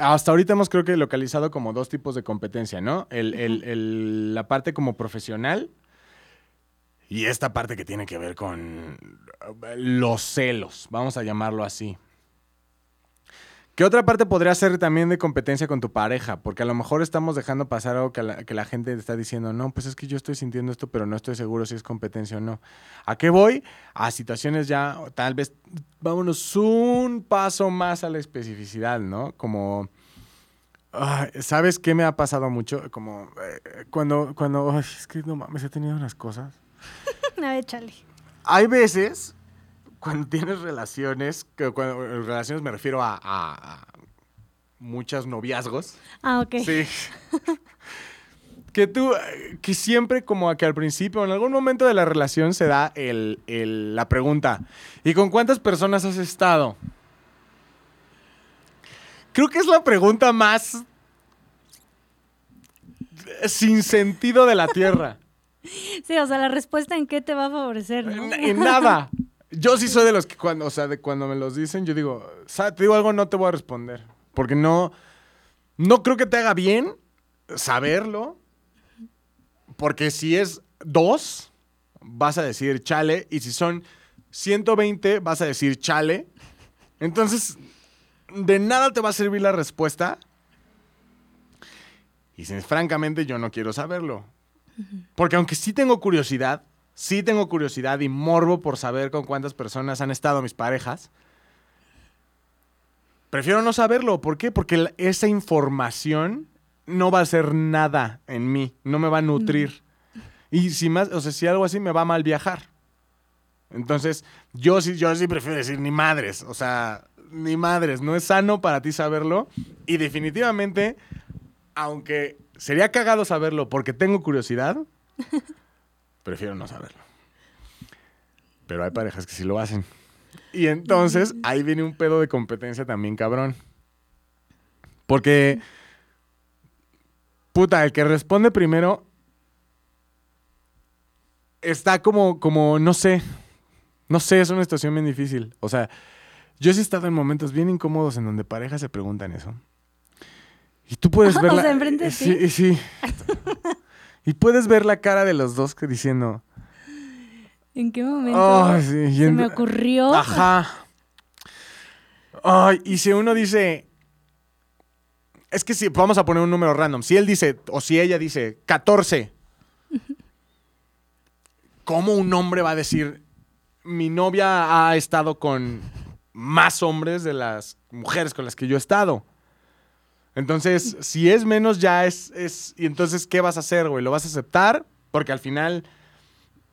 Hasta ahorita hemos creo que localizado como dos tipos de competencia, ¿no? El- el- el- la parte como profesional y esta parte que tiene que ver con los celos, vamos a llamarlo así. ¿Qué otra parte podría ser también de competencia con tu pareja? Porque a lo mejor estamos dejando pasar algo que la, que la gente está diciendo, no, pues es que yo estoy sintiendo esto, pero no estoy seguro si es competencia o no. ¿A qué voy? A situaciones ya, tal vez, vámonos un paso más a la especificidad, ¿no? Como, ¿sabes qué me ha pasado mucho? Como eh, cuando, cuando, ay, es que no mames, he tenido unas cosas. A ver, Charlie. Hay veces cuando tienes relaciones, que cuando relaciones me refiero a, a- a muchos noviazgos. Ah, ok. Sí. que tú, que siempre como que al principio, en algún momento de la relación se da el, el- la pregunta, ¿y con cuántas personas has estado? Creo que es la pregunta más sin sentido de la Tierra. Sí, o sea, la respuesta en qué te va a favorecer, ¿no? En, en nada. Yo sí soy de los que cuando, o sea, de cuando me los dicen, yo digo, "Sa- te digo algo, no te voy a responder. Porque no, no creo que te haga bien saberlo. Porque si es dos, vas a decir chale. Y si son 120, vas a decir chale. Entonces, de nada te va a servir la respuesta. Y si, francamente yo no quiero saberlo. Porque aunque sí tengo curiosidad, sí tengo curiosidad y morbo por saber con cuántas personas han estado mis parejas. Prefiero no saberlo. ¿Por qué? Porque esa información no va a hacer nada en mí, no me va a nutrir. Y si más, o sea, si algo así me va a mal viajar. Entonces, yo sí, yo sí prefiero decir ni madres. O sea, ni madres. No es sano para ti saberlo. Y definitivamente, aunque sería cagado saberlo porque tengo curiosidad, prefiero no saberlo. Pero hay parejas que sí lo hacen. Y entonces ahí viene un pedo de competencia también cabrón. Porque, puta, el que responde primero está como, como, no sé, no sé, es una situación bien difícil. O sea, yo sí he estado en momentos bien incómodos en donde parejas se preguntan eso. Y tú puedes O ver la... sea, enfrente de sí, sí. y puedes ver la cara de los dos que diciendo... ¿En qué momento se en- me ocurrió? Ajá. Ay, y si uno dice. Es que si vamos a poner un número random. Si él dice, o si ella dice 14. ¿Cómo un hombre va a decir, mi novia ha estado con más hombres de las mujeres con las que yo he estado? Entonces, si es menos, ya es, es. Y entonces, ¿qué vas a hacer, güey? ¿Lo vas a aceptar? Porque al final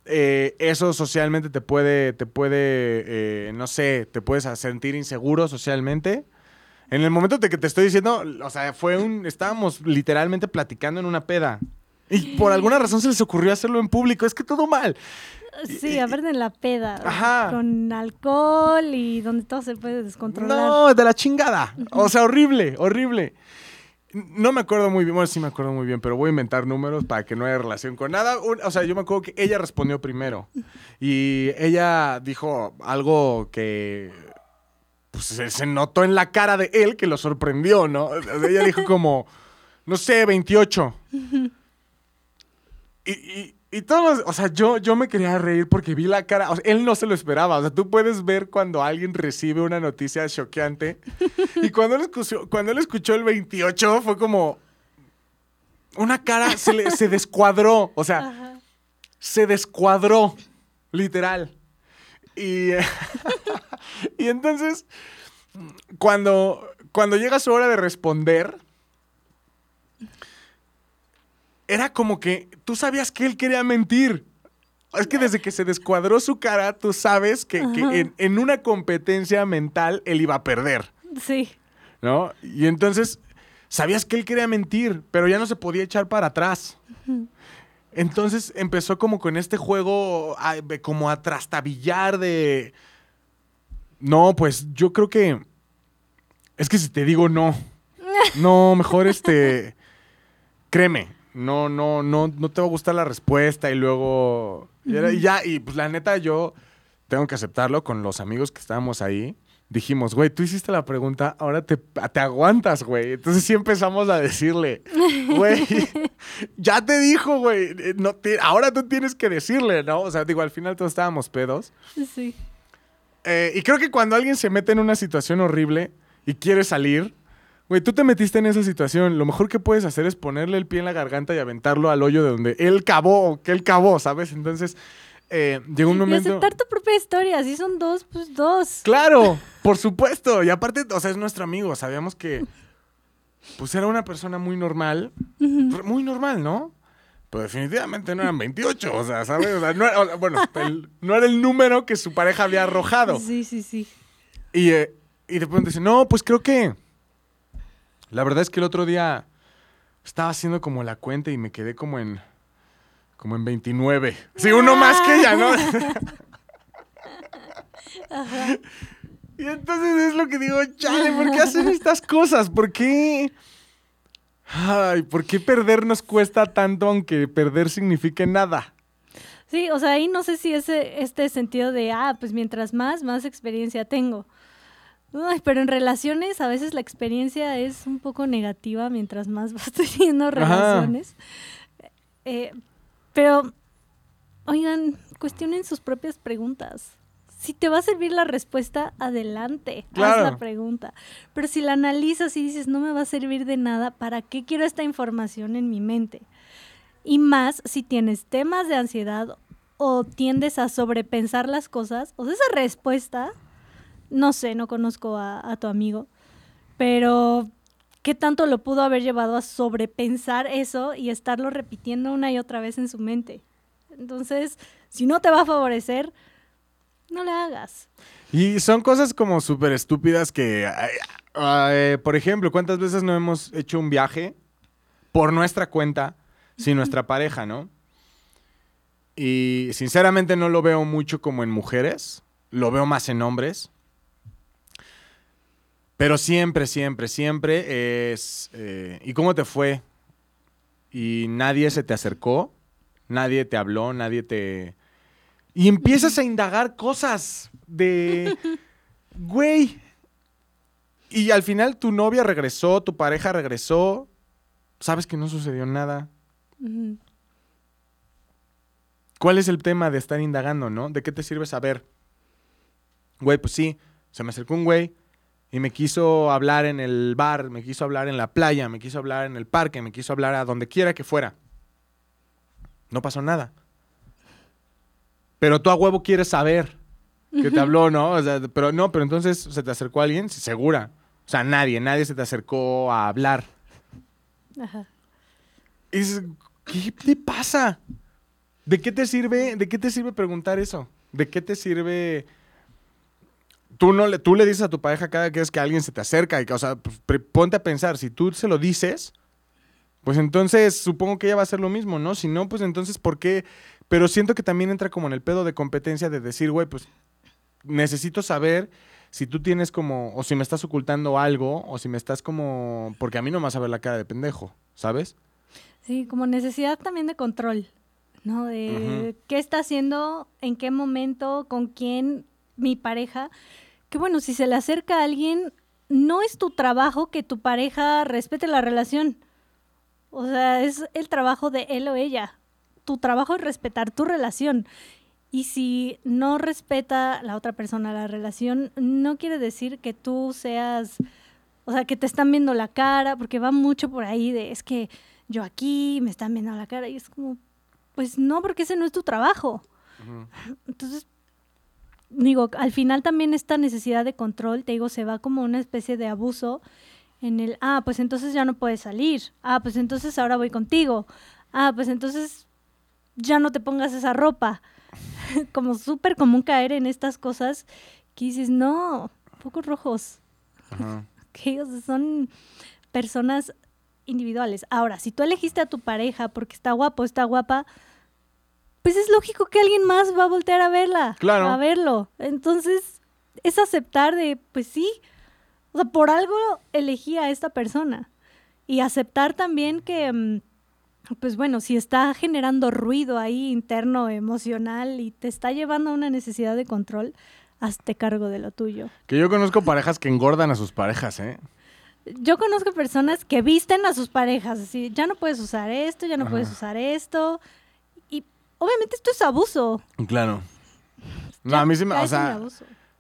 eh, eso socialmente te puede, te puede, eh, no sé, te puedes sentir inseguro socialmente. En el momento de que te estoy diciendo, o sea, fue un, estábamos literalmente platicando en una peda. Y por alguna razón se les ocurrió hacerlo en público. Es que todo mal. Sí, aparte en la peda. Ajá. Con alcohol y donde todo se puede descontrolar. No, de la chingada. O sea, horrible, horrible. No me acuerdo muy bien, bueno, sí me acuerdo muy bien, pero voy a inventar números para que no haya relación con nada. O sea, yo me acuerdo que ella respondió primero y ella dijo algo que pues, se, se notó en la cara de él que lo sorprendió, ¿no? O sea, Ella dijo como, no sé, 28. Y, y, y todos, los- o sea, yo, yo me quería reír porque vi la cara, o sea, él no se lo esperaba, o sea, tú puedes ver cuando alguien recibe una noticia choqueante y cuando él escuchó, cuando él escuchó el 28 fue como una cara, se, le, se descuadró, o sea, Ajá. se descuadró, literal. Y, y entonces, cuando, cuando llega su hora de responder, era como que tú sabías que él quería mentir. Es que desde que se descuadró su cara, tú sabes que, que en, en una competencia mental él iba a perder, Sí. ¿no? Y entonces sabías que él quería mentir, pero ya no se podía echar para atrás. Entonces empezó como con este juego, a- de- como a trastabillar de... No, pues yo creo que... Es que si te digo no. No, mejor este... Créeme, no, no, no, no te va a gustar la respuesta y luego... Y, ya, y pues la neta yo tengo que aceptarlo con los amigos que estábamos ahí. Dijimos, güey, tú hiciste la pregunta, ahora te, te aguantas, güey. Entonces sí empezamos a decirle, güey, ya te dijo, güey, eh, no te- ahora tú tienes que decirle, ¿no? O sea, digo, al final todos estábamos pedos. Sí. Eh, y creo que cuando alguien se mete en una situación horrible y quiere salir, güey, tú te metiste en esa situación. Lo mejor que puedes hacer es ponerle el pie en la garganta y aventarlo al hoyo de donde él cavó, o que él cavó, ¿sabes? Entonces, eh, llegó un Y momento. aceptar tu propia historia. Si son dos, pues dos. Claro, por supuesto. Y aparte, o sea, es nuestro amigo. Sabíamos que, pues, era una persona muy normal. Muy normal, ¿no? Pero definitivamente no eran 28, o sea, ¿sabes? O sea, no era- bueno, el- no era el número que su pareja había arrojado. Sí, sí, sí. Y, eh, y de pronto dice, no, pues creo que... La verdad es que el otro día estaba haciendo como la cuenta y me quedé como en... Como en 29. Sí, uno más que ella, ¿no? Y entonces es lo que digo, chale, ¿por qué hacen estas cosas? ¿Por qué? Ay, ¿por qué perder nos cuesta tanto aunque perder signifique nada? Sí, o sea, ahí no sé si ese este sentido de, ah, pues mientras más, más experiencia tengo. Ay, pero en relaciones a veces la experiencia es un poco negativa mientras más vas teniendo relaciones. Eh, pero, oigan, cuestionen sus propias preguntas. Si te va a servir la respuesta, adelante, haz Claro. la pregunta. Pero si la analizas y dices, no me va a servir de nada, ¿para qué quiero esta información en mi mente? Y más si tienes temas de ansiedad o tiendes a sobrepensar las cosas, o sea, esa respuesta, no sé, no conozco a, a tu amigo, pero ¿qué tanto lo pudo haber llevado a sobrepensar eso y estarlo repitiendo una y otra vez en su mente? Entonces, si no te va a favorecer, no le hagas. Y son cosas como súper estúpidas que, ay, ay, por ejemplo, ¿cuántas veces no hemos hecho un viaje por nuestra cuenta sin nuestra pareja, no? Y sinceramente no lo veo mucho como en mujeres, lo veo más en hombres. Pero siempre, siempre, siempre es... eh, ¿Y cómo te fue? Y nadie se te acercó, nadie te habló, nadie te... Y empiezas a indagar cosas de... Güey. Y al final tu novia regresó, tu pareja regresó. Sabes que no sucedió nada. ¿Cuál es el tema de estar indagando, no? ¿De qué te sirve saber? Güey, pues sí, se me acercó un güey y me quiso hablar en el bar, me quiso hablar en la playa, me quiso hablar en el parque, me quiso hablar a donde quiera que fuera. No pasó nada. Pero tú a huevo quieres saber que te habló, ¿no? O sea, pero no, pero entonces se te acercó alguien, segura. O sea, nadie, nadie se te acercó a hablar. Ajá. Es, ¿Qué te pasa? ¿De qué te sirve, de qué te sirve preguntar eso? ¿De qué te sirve? Tú no le, tú le dices a tu pareja cada vez que alguien se te acerca y que, o sea, pues, ponte a pensar, si tú se lo dices, pues entonces supongo que ella va a hacer lo mismo, ¿no? Si no, pues entonces ¿por qué? Pero siento que también entra como en el pedo de competencia de decir, güey, pues necesito saber si tú tienes como, o si me estás ocultando algo, o si me estás como, porque a mí no me vas a ver la cara de pendejo, ¿sabes? Sí, como necesidad también de control, ¿no? De qué está haciendo, en qué momento, con quién, mi pareja. Que bueno, si se le acerca a alguien, no es tu trabajo que tu pareja respete la relación. O sea, es el trabajo de él o ella. Tu trabajo es respetar tu relación. Y si no respeta la otra persona la relación, no quiere decir que tú seas, o sea, que te están viendo la cara, porque va mucho por ahí de, es que yo aquí me están viendo la cara y es como, pues no, porque ese no es tu trabajo. Entonces, digo, al final también esta necesidad de control, te digo, se va como una especie de abuso en el, ah, pues entonces ya no puedes salir, ah, pues entonces ahora voy contigo, ah, pues entonces ya no te pongas esa ropa. como súper común caer en estas cosas que dices, no, focos rojos, Ajá. que ellos son personas individuales. Ahora, si tú elegiste a tu pareja porque está guapo, está guapa, pues es lógico que alguien más va a voltear a verla, Claro. a verlo. Entonces, es aceptar de, pues sí, o sea, por algo elegí a esta persona. Y aceptar también que, mm, pues bueno, si está generando ruido ahí interno, emocional, y te está llevando a una necesidad de control, hazte cargo de lo tuyo. Que yo conozco parejas que engordan a sus parejas, ¿eh? Yo conozco personas que visten a sus parejas, así, ya no puedes usar esto, ya no Ajá. puedes usar esto. Obviamente esto es abuso. Claro. No, a mí sí me, o sea,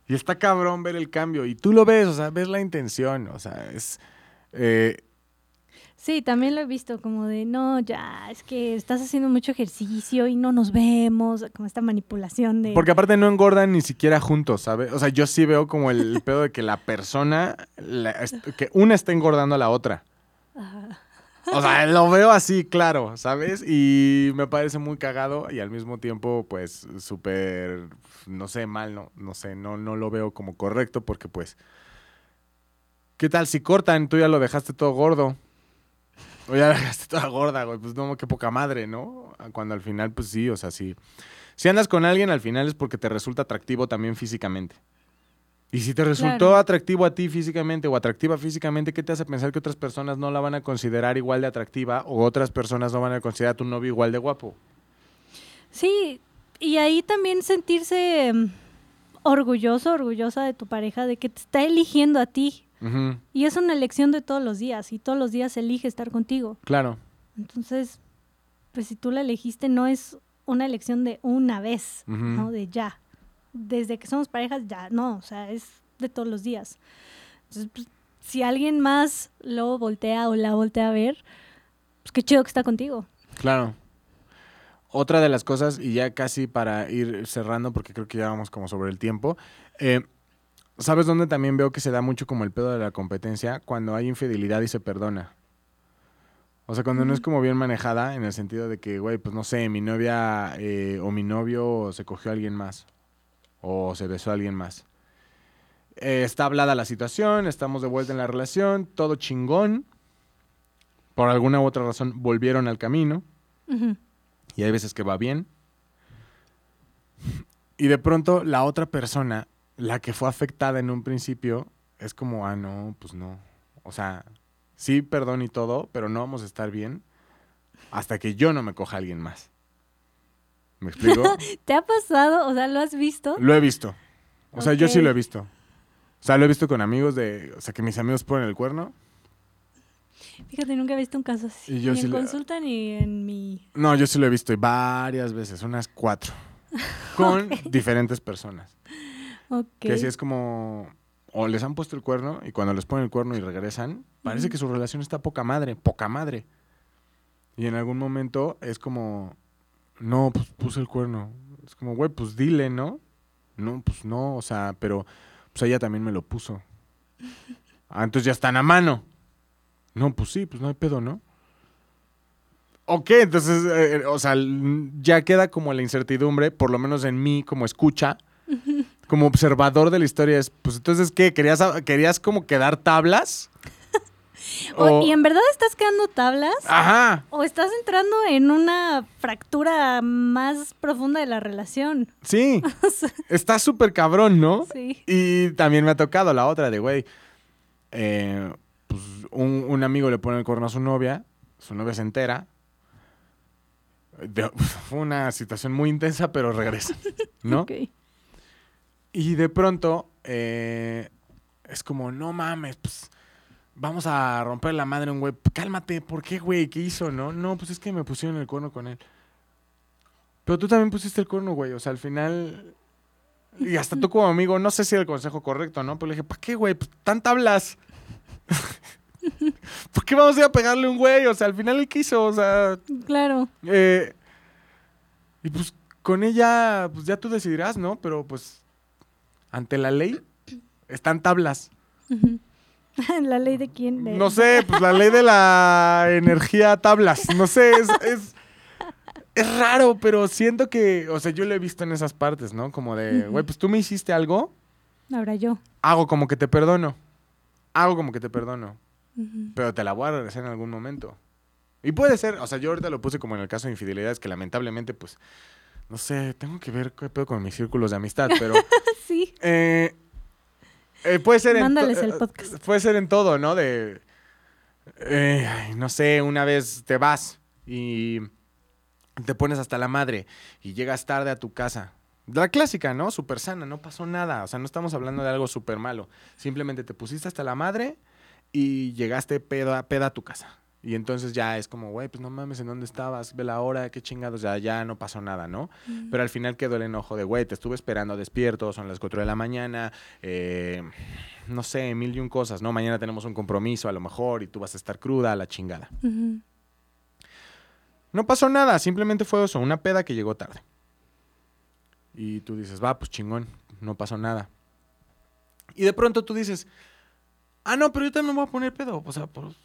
y está cabrón ver el cambio. Y tú lo ves, o sea, ves la intención, o sea, es... eh, Sí, también lo he visto como de, no, ya, es que estás haciendo mucho ejercicio y no nos vemos, como esta manipulación de... porque aparte no engordan ni siquiera juntos, ¿sabes? O sea, yo sí veo como el pedo de que la persona, la- que una está engordando a la otra. Ajá. O sea, lo veo así, claro, ¿sabes? Y me parece muy cagado y al mismo tiempo, pues, súper, no sé, mal, no, no sé, no, no lo veo como correcto porque, pues, ¿qué tal si cortan? Tú ya lo dejaste todo gordo. O ya dejaste toda gorda, güey. Pues no, qué poca madre, ¿no? Cuando al final, pues sí, o sea, sí. Si andas con alguien, al final es porque te resulta atractivo también físicamente. Y si te resultó Claro. atractivo a ti físicamente o atractiva físicamente, ¿qué te hace pensar que otras personas no la van a considerar igual de atractiva o otras personas no van a considerar a tu novio igual de guapo? Sí, y ahí también sentirse mm, orgulloso, orgullosa de tu pareja, de que te está eligiendo a ti. Y es una elección de todos los días, y todos los días elige estar contigo. Claro. Entonces, pues si tú la elegiste, no es una elección de una vez. ¿no? De ya. Desde que somos parejas, ya, no, o sea, es de todos los días. Entonces, pues, si alguien más lo voltea o la voltea a ver, pues qué chido que está contigo. Claro. otra de las cosas, y ya casi para ir cerrando, porque creo que ya vamos como sobre el tiempo, eh, ¿sabes dónde también veo que se da mucho como el pedo de la competencia? Cuando hay infidelidad y se perdona. O sea, cuando no es como bien manejada, en el sentido de que, güey, pues no sé, mi novia eh, o mi novio se cogió a alguien más, o se besó a alguien más. Eh, está hablada la situación, estamos de vuelta en la relación, todo chingón. Por alguna u otra razón volvieron al camino. Y hay veces que va bien. Y de pronto la otra persona, la que fue afectada en un principio, es como, ah, no, pues no. O sea, sí, perdón y todo, pero no vamos a estar bien hasta que yo no me coja a alguien más. ¿Me explico? ¿Te ha pasado? O sea, ¿lo has visto? lo he visto. O sea, yo sí lo he visto. O sea, lo he visto con amigos de, o sea, que mis amigos ponen el cuerno. Fíjate, nunca he visto un caso así. Y yo ni sí en le- consulta ni en mi... No, yo sí lo he visto y varias veces, unas cuatro, con diferentes personas. Ok. Que sí es como. O les han puesto el cuerno y cuando les ponen el cuerno y regresan, parece que su relación está poca madre, poca madre. Y en algún momento es como. No, pues puse el cuerno. Es como, güey, pues dile, ¿no? No, pues no, o sea, pero pues ella también me lo puso. Ah, entonces ya están a mano. No, pues sí, pues no hay pedo, ¿no? Ok, entonces, eh, o sea, ya queda como la incertidumbre, por lo menos en mí como escucha, como observador de la historia, es, pues entonces, ¿qué? ¿Querías, querías como quedar tablas? O- ¿Y en verdad estás quedando tablas? Ajá, ¿O estás entrando en una fractura más profunda de la relación? sí, está súper cabrón, ¿no? Sí. Y también me ha tocado la otra de, güey, eh, pues un, un amigo le pone el cuerno a su novia, su novia se entera. De- fue una situación muy intensa, pero regresa, ¿no? Ok. Y de pronto eh, es como, no mames, pues vamos a romper la madre a un güey. Cálmate, ¿por qué, güey? ¿Qué hizo, no? No, pues es que me pusieron el cuerno con él. Pero tú también pusiste el cuerno, güey. O sea, al final... Y hasta tú como amigo, no sé si era el consejo correcto, ¿no? Pero le dije, ¿para qué, güey? Pues tanta hablas. ¿Por qué vamos a ir a pegarle a un güey? O sea, al final él quiso, o sea... Claro. Eh, y pues con ella, pues ya tú decidirás, ¿no? Pero pues ante la ley están tablas. Ujú. ¿La ley de quién? De- No sé, pues la ley de la energía tablas. No sé, es, es, es raro, pero siento que, o sea, yo lo he visto en esas partes, ¿no? Como de, güey, pues tú me hiciste algo, Ahora yo. hago como que te perdono. Hago como que te perdono. Pero te la voy a regresar en algún momento. Y puede ser, o sea, yo ahorita lo puse como en el caso de infidelidades, que lamentablemente, pues, no sé, tengo que ver qué pedo con mis círculos de amistad, pero Sí. eh, eh, puede ser en Mándales el eh, podcast. Puede ser en todo, ¿no? De, eh, no sé, una vez te vas y te pones hasta la madre y llegas tarde a tu casa. La clásica, ¿no? Súper sana, no pasó nada. O sea, no estamos hablando de algo súper malo. Simplemente te pusiste hasta la madre y llegaste peda, peda a tu casa. Y entonces ya es como, güey, pues no mames, ¿en dónde estabas? Ve la hora, qué chingados, ya, ya no pasó nada, ¿no? Pero al final quedó el enojo de, güey, te estuve esperando despierto, son las 4 de la mañana, eh, no sé, mil y un cosas, ¿no? Mañana tenemos un compromiso a lo mejor y tú vas a estar cruda a la chingada. No pasó nada, simplemente fue eso, una peda que llegó tarde. Y tú dices, va, pues chingón, no pasó nada. Y de pronto tú dices, ah, no, pero yo también me voy a poner pedo. O sea, pues,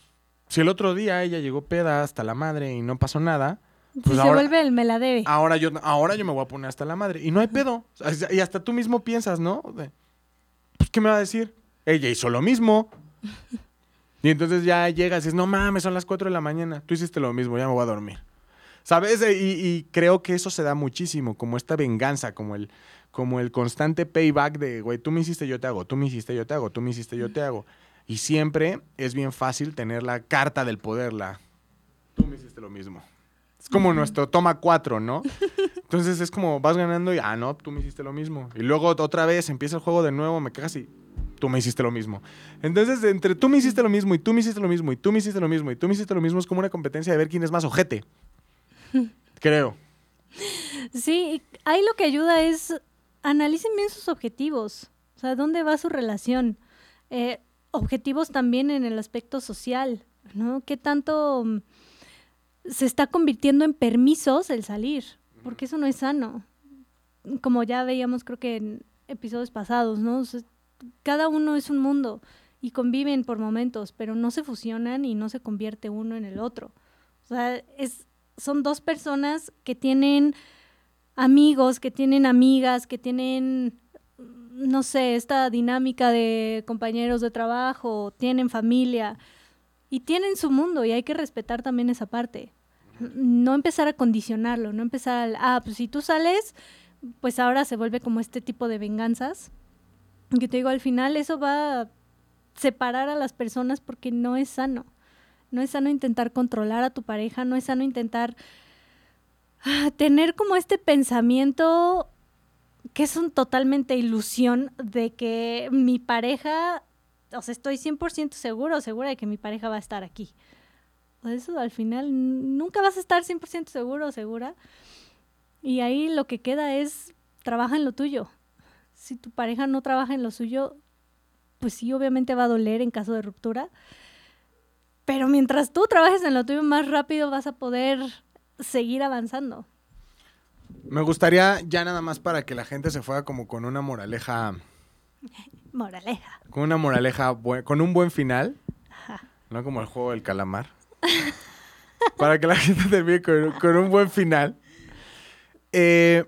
si el otro día ella llegó peda hasta la madre y no pasó nada, Pues si se vuelve el me la debe. ahora yo, ahora yo me voy a poner hasta la madre. Y no hay pedo. Y hasta tú mismo piensas, ¿no? De, pues, ¿qué me va a decir? Ella hizo lo mismo. Y entonces ya llegas y dices, no mames, son las 4 de la mañana. Tú hiciste lo mismo, ya me voy a dormir. ¿Sabes? E- Y, y creo que eso se da muchísimo, como esta venganza, como el, como el constante payback de, güey, tú me hiciste, yo te hago, tú me hiciste, yo te hago, tú me hiciste, yo te hago. Y siempre es bien fácil tener la carta del poder, la, tú me hiciste lo mismo. Es como nuestro toma cuatro, ¿no? Entonces es como vas ganando y, ah, no, tú me hiciste lo mismo. Y luego otra vez empieza el juego de nuevo, me cagas y tú me hiciste lo mismo. Entonces, entre tú me hiciste lo mismo y tú me hiciste lo mismo y tú me hiciste lo mismo y tú me hiciste lo mismo, es como una competencia de ver quién es más ojete. Creo. Sí, ahí lo que ayuda es analicen bien sus objetivos. O sea, ¿dónde va su relación? Eh, objetivos también en el aspecto social, ¿no? ¿Qué tanto mm, se está convirtiendo en permisos el salir, porque eso no es sano. Como ya veíamos creo que en episodios pasados, ¿no? cada uno es un mundo y conviven por momentos, pero no se fusionan y no se convierte uno en el otro. O sea, es, son dos personas que tienen amigos, que tienen amigas, que tienen, no sé, esta dinámica de compañeros de trabajo, tienen familia y tienen su mundo y hay que respetar también esa parte. No empezar a condicionarlo, no empezar a, ah, pues si tú sales, pues ahora se vuelve como este tipo de venganzas. Que te digo, al final eso va a separar a las personas porque no es sano. No es sano intentar controlar a tu pareja, no es sano intentar ah, tener como este pensamiento que es un totalmente ilusión de que mi pareja, o sea, estoy 100% seguro segura de que mi pareja va a estar aquí. Eso al final nunca vas a estar 100% seguro o segura. Y ahí lo que queda es trabaja en lo tuyo. Si tu pareja no trabaja en lo suyo, pues sí, obviamente va a doler en caso de ruptura. Pero mientras tú trabajes en lo tuyo, más rápido vas a poder seguir avanzando. Me gustaría ya nada más para que la gente se fuera como con una moraleja. Moraleja. Con una moraleja, con un buen final. No como el juego del calamar. para que la gente termine con, con un buen final. Eh,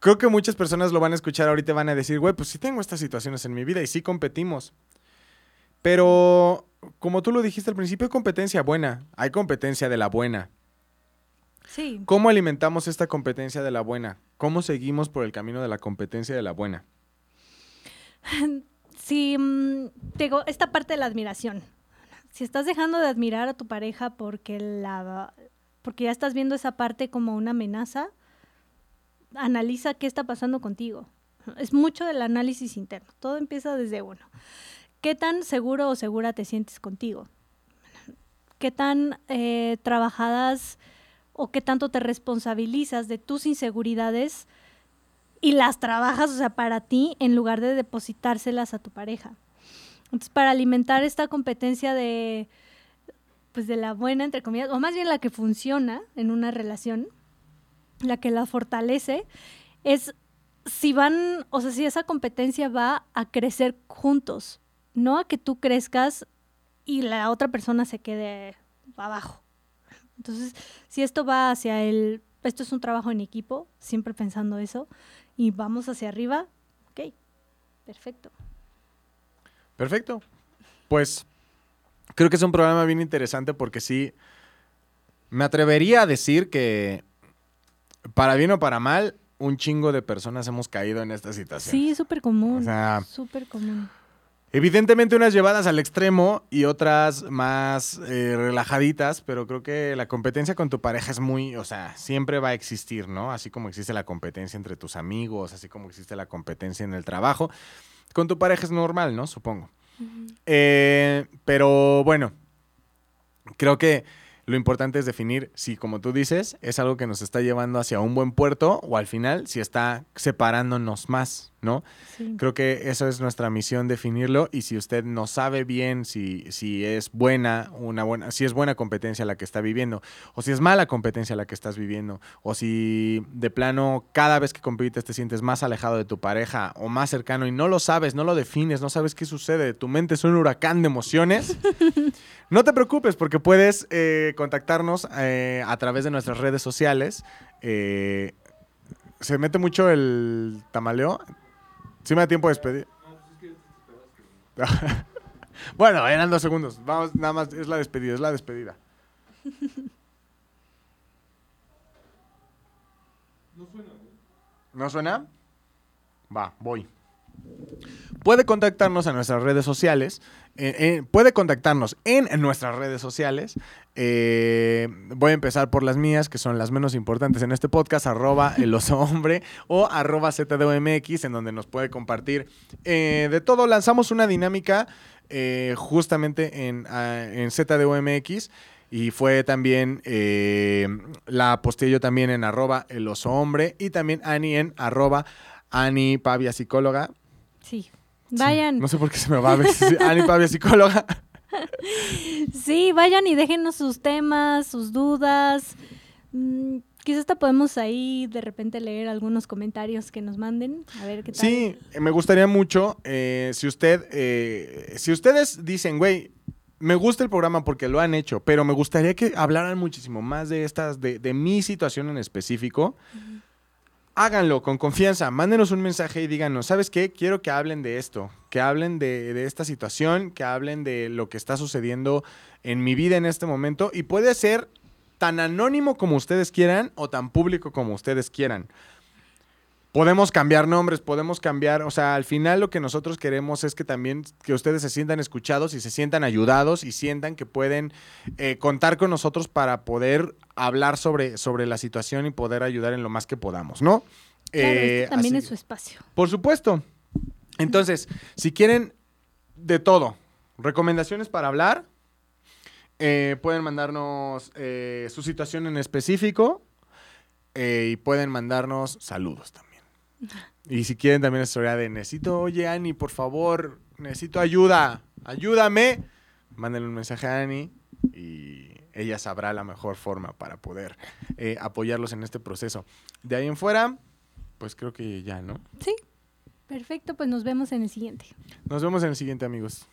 creo que muchas personas lo van a escuchar ahorita y van a decir, güey, pues sí tengo estas situaciones en mi vida y sí competimos. Pero, como tú lo dijiste al principio, hay competencia buena. Hay competencia de la buena. Sí. ¿Cómo alimentamos esta competencia de la buena? ¿Cómo seguimos por el camino de la competencia de la buena? Sí, tengo mm, esta parte de la admiración. Si estás dejando de admirar a tu pareja porque la porque ya estás viendo esa parte como una amenaza, analiza qué está pasando contigo. Es mucho del análisis interno. Todo empieza desde uno. ¿Qué tan seguro o segura te sientes contigo? ¿Qué tan eh, trabajadas o qué tanto te responsabilizas de tus inseguridades y las trabajas, o sea, para ti, en lugar de depositárselas a tu pareja? Entonces, para alimentar esta competencia de, pues, de la buena, entre comillas, o más bien la que funciona en una relación, la que la fortalece, es si van, o sea, si esa competencia va a crecer juntos, no a que tú crezcas y la otra persona se quede abajo. Entonces, si esto va hacia el, esto es un trabajo en equipo, siempre pensando eso, y vamos hacia arriba, ok, perfecto. Perfecto. Pues creo que es un programa bien interesante porque sí, me atrevería a decir que para bien o para mal, un chingo de personas hemos caído en esta situación. Sí, es súper común. O sea, súper común. Evidentemente unas llevadas al extremo y otras más eh, relajaditas, pero creo que la competencia con tu pareja es muy, o sea, siempre va a existir, ¿no? Así como existe la competencia entre tus amigos, así como existe la competencia en el trabajo. Con tu pareja es normal, ¿no? Supongo. Eh, pero bueno, creo que lo importante es definir si, como tú dices, es algo que nos está llevando hacia un buen puerto o al final si está separándonos más, ¿no? Creo que eso es nuestra misión definirlo y si usted no sabe bien si, si es buena, una buena, si es buena competencia la que está viviendo o si es mala competencia la que estás viviendo o si de plano cada vez que compites te sientes más alejado de tu pareja o más cercano y no lo sabes, no lo defines, no sabes qué sucede, tu mente es un huracán de emociones. No te preocupes porque puedes eh, contactarnos eh, a través de nuestras redes sociales. Eh, se mete mucho el tamaleo. Sí me da tiempo de despedir. bueno, eran dos segundos. Vamos, nada más, es la despedida, es la despedida. ¿No suena? ¿No suena? Va, voy. Puede contactarnos a nuestras redes sociales. Eh, eh, puede contactarnos en, nuestras redes sociales. Eh, voy a empezar por las mías, que son las menos importantes en este podcast, arroba el oso hombre o arroba ZDOMX, en donde nos puede compartir de todo. Lanzamos una dinámica justamente en, en ZDOMX. Y fue también, la posteé yo también en arroba el oso hombre y también Ani en arroba Ani Pavia Psicóloga. Sí. Vayan. no sé por qué se me va a ver. Ani Pavia, psicóloga. sí, vayan y déjenos sus temas, sus dudas. Mm, quizás hasta podemos ahí de repente leer algunos comentarios que nos manden. A ver qué tal. Sí, me gustaría mucho. eh, si usted, eh, si ustedes dicen, güey, me gusta el programa porque lo han hecho, pero me gustaría que hablaran muchísimo más de estas, de, de mi situación en específico. Háganlo con confianza, mándenos un mensaje y díganos, ¿sabes qué? Quiero que hablen de esto, que hablen de, de esta situación, que hablen de lo que está sucediendo en mi vida en este momento y puede ser tan anónimo como ustedes quieran o tan público como ustedes quieran. Podemos cambiar nombres, podemos cambiar, o sea, al final lo que nosotros queremos es que también que ustedes se sientan escuchados y se sientan ayudados y sientan que pueden eh, contar con nosotros para poder hablar sobre, sobre la situación y poder ayudar en lo más que podamos, ¿no? Claro, Eh, este también así- es su espacio. por supuesto. Entonces, si quieren de todo, recomendaciones para hablar, eh, pueden mandarnos eh, su situación en específico eh, y pueden mandarnos saludos también. Y si quieren también la historia de necesito, oye Ani, por favor, necesito ayuda, ayúdame, mándenle un mensaje a Ani y ella sabrá la mejor forma para poder eh, apoyarlos en este proceso. De ahí en fuera, pues creo que ya, ¿no? Sí. Perfecto, pues nos vemos en el siguiente. Nos vemos en el siguiente, amigos.